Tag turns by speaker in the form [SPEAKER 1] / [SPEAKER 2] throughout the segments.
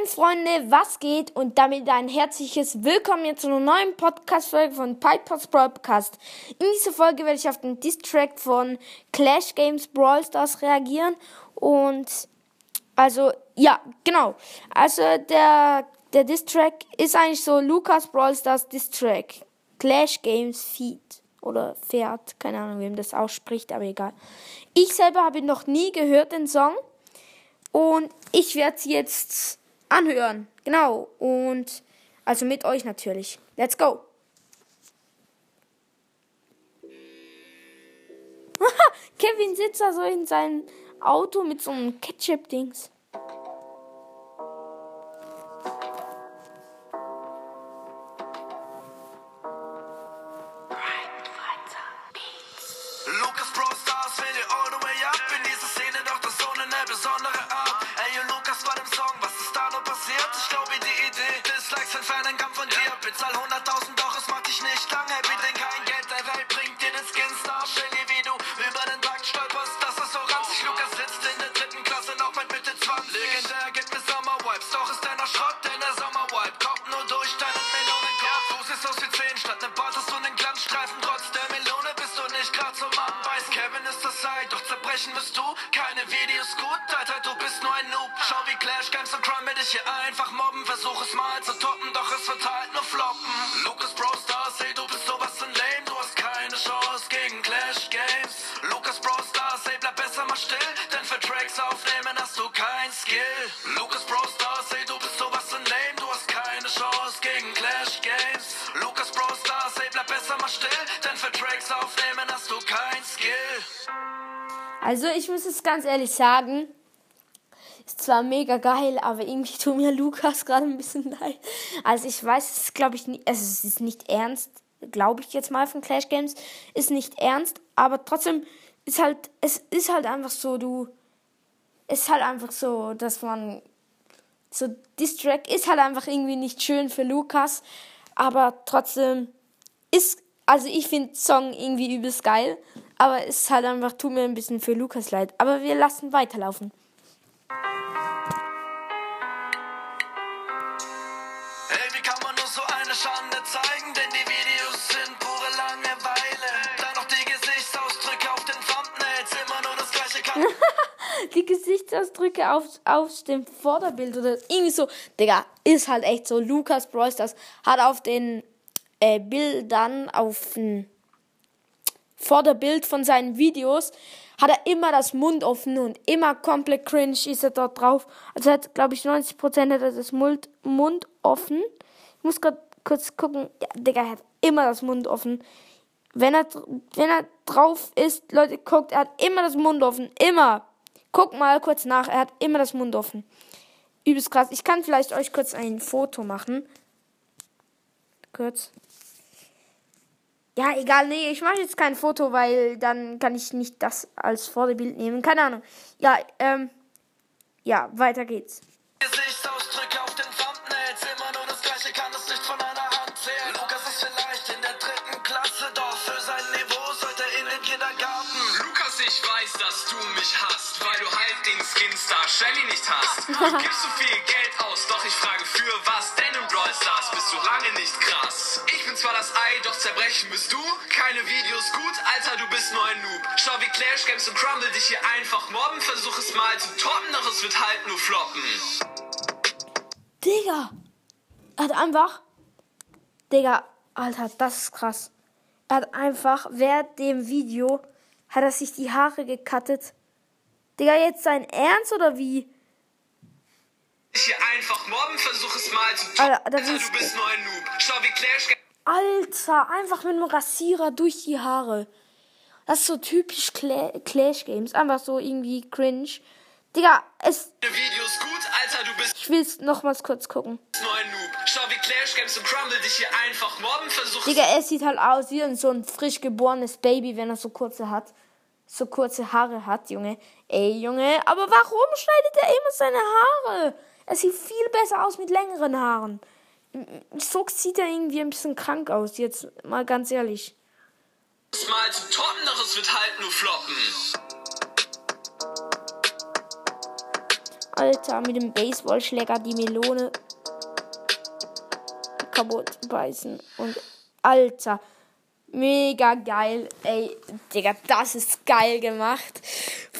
[SPEAKER 1] Moin Freunde, was geht? Und damit ein herzliches Willkommen hier zu einer neuen Podcast-Folge von Piper's Podcast. In dieser Folge werde ich auf den Distrack von Clash Games Brawl Stars reagieren. Und also, ja, genau. Also der, der Distrack ist eigentlich so Lukas Brawl Stars Distrack. Clash Games Feed oder Pferd, keine Ahnung, wem das ausspricht, aber egal. Ich selber habe noch nie gehört, den Song. Und ich werde jetzt anhören. Genau. Und also mit euch natürlich. Let's go. Kevin sitzt da so in seinem Auto mit so einem Ketchup-Dings.
[SPEAKER 2] Lucas Pro Stars will dir all the way up in diese Szene, doch das ohne eine besondere passiert? Ich glaube, die Idee, Dislikes entfernen ein Kampf von dir. Bezahl 100.000, doch es macht dich nicht lang happy, denn kein Geld der Welt bringt dir den Skinstar. Stell dir, wie du über den Markt stolperst, das ist so ranzig. Lukas sitzt in der dritten Klasse, noch mit Mitte 20. Legendär gibt mir Sommerwipes, doch ist er noch Schrott, denn der Sommerwipe kommt nur durch deinen Melonenkorb. Du siehst aus wie 10, statt ne Bart hast du nen Glanzstreifen, trotz der Melone bist du nicht grad so Mann. Weiß, Kevin ist das Zeit, doch zerbrechen wirst du. Keine Videos gut, dich hier einfach mobben. Versuch es mal zu toppen, doch es wird halt nur floppen. Lucas Bro Stars, ey, du bist sowas von lame, du hast keine Chance gegen Clash Games. Lucas Bro Stars, ey, bleib besser mal still, denn für Tracks aufnehmen hast du kein Skill. Lucas Bro Stars, ey, du bist sowas von lame, du hast keine Chance gegen Clash Games. Lucas Bro Stars, ey, bleib besser mal still, denn für Tracks aufnehmen hast du kein Skill.
[SPEAKER 1] Also ich muss es ganz ehrlich sagen, ist zwar mega geil, aber irgendwie tut mir Lukas gerade ein bisschen leid. Also ich weiß, es ist glaube ich nicht, also es ist nicht ernst, glaube ich jetzt mal von Clash Games, ist nicht ernst, aber trotzdem ist halt, es ist halt einfach so, du, ist halt einfach so, dass man, so Distrack ist halt einfach irgendwie nicht schön für Lukas, aber trotzdem ist, also ich finde Song irgendwie übelst geil, aber es ist halt einfach, tut mir ein bisschen für Lukas leid. Aber wir lassen weiterlaufen.
[SPEAKER 2] Ey, wie kann man nur so eine Schande zeigen? Denn die Videos sind pure Langeweile. Dann noch die Gesichtsausdrücke auf den Thumbnails. Immer nur das gleiche kann.
[SPEAKER 1] Die Gesichtsausdrücke auf, auf dem Vorderbild oder irgendwie so. Digga, ist halt echt so. Lukas Bros. das hat auf den äh, Bildern, auf dem Vorderbild von seinen Videos, hat er immer das Mund offen und immer komplett cringe ist er dort drauf. Also hat, glaube ich, 90% hat er das Mund, Mund offen. Ich muss gerade kurz gucken. Ja, Digga, er hat immer das Mund offen. Wenn er, wenn er drauf ist, Leute, guckt, er hat immer das Mund offen. Immer. Guckt mal kurz nach, er hat immer das Mund offen. Übelst krass. Ich kann vielleicht euch kurz ein Foto machen. Kurz. Ja, egal, nee, ich mache jetzt kein Foto, weil dann kann ich nicht das als Vorderbild nehmen. Keine Ahnung. Ja, ähm, ja, weiter geht's.
[SPEAKER 2] Gesichtsausdrücke auf den Thumbnails. Immer nur das gleiche, kann es nicht von einer Hand zählen. Lukas ist vielleicht in der dritten Klasse, doch für sein Niveau sollte er in den Kindergarten.
[SPEAKER 3] Lukas, ich weiß, dass du mich hasst, weil du halt den Skinstar Shelly nicht hast. Du gibst so viel Geld aus, doch ich frage für was, denn im Brawl Stars bist du lange nicht krass. Ich bin zwar das Ei, doch zerbrechen bist du. Keine Videos gut, Alter, du bist nur ein Noob. Schau wie Clash Games und Crumble dich hier einfach mobben, versuch es mal zu toppen, doch es wird halt nur floppen.
[SPEAKER 1] Digga! Er hat einfach. Digga, Alter, das ist krass. Er hat einfach, während dem Video, hat er sich die Haare gekattet. Digga, jetzt sein Ernst oder wie?
[SPEAKER 3] Hier einfach mobben, versuch es mal zu
[SPEAKER 1] Alter,
[SPEAKER 3] Alter,
[SPEAKER 1] ist-
[SPEAKER 3] du bist nur ein Noob. Schau wie Clash
[SPEAKER 1] Alter, einfach mit einem Rasierer durch die Haare. Das ist so typisch Cla Clash Games. Einfach so irgendwie cringe. Digga, es.
[SPEAKER 3] Videos gut, Alter, du bist
[SPEAKER 1] Ich will es nochmals kurz gucken.
[SPEAKER 3] nur ein Noob. Schau wie Clash Games und Crumble dich hier einfach mobben, versuch
[SPEAKER 1] Digga, er sieht halt aus wie so ein frisch geborenes Baby, wenn er so kurze hat. So kurze Haare hat, Junge. Ey, Junge, aber warum schneidet er immer seine Haare? Er sieht viel besser aus mit längeren Haaren. So sieht er irgendwie ein bisschen krank aus, jetzt mal ganz ehrlich.
[SPEAKER 3] es mal zu toppen, doch es wird halt nur floppen.
[SPEAKER 1] Alter, mit dem Baseballschläger die Melone kaputt beißen. Und Alter, mega geil. Ey, Digga, das ist geil gemacht.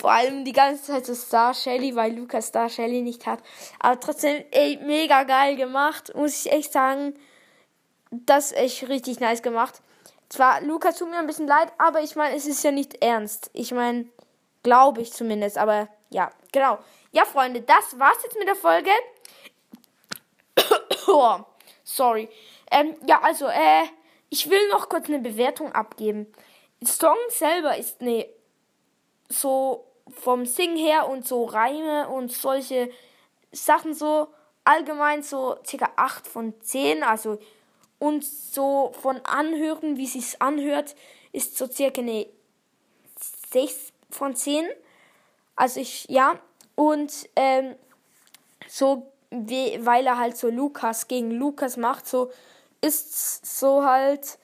[SPEAKER 1] Vor allem die ganze Zeit so Star Shelly, weil Lukas Star Shelly nicht hat. Aber trotzdem, ey, mega geil gemacht. Muss ich echt sagen. Das ist echt richtig nice gemacht. Zwar, Lukas tut mir ein bisschen leid, aber ich meine, es ist ja nicht ernst. Ich meine, glaube ich zumindest, aber ja, genau. Ja, Freunde, das war's jetzt mit der Folge. oh, sorry. Ähm, ja, also, äh, ich will noch kurz eine Bewertung abgeben. Song selber ist ne so vom Sing her und so Reime und solche Sachen so allgemein so circa 8 von 10, also und so von Anhören, wie sich's anhört, ist so circa eine 6 von 10. Also ich, ja, und ähm, so, wie, weil er halt so Lukas gegen Lukas macht, so ist so halt.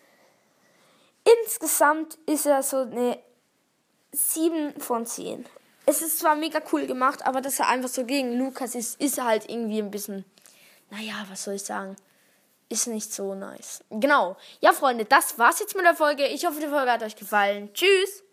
[SPEAKER 1] Insgesamt ist er so eine 7 von 10. Es ist zwar mega cool gemacht, aber dass er einfach so gegen Lukas ist, ist halt irgendwie ein bisschen. Naja, was soll ich sagen? Ist nicht so nice. Genau. Ja, Freunde, das war's jetzt mit der Folge. Ich hoffe, die Folge hat euch gefallen. Tschüss!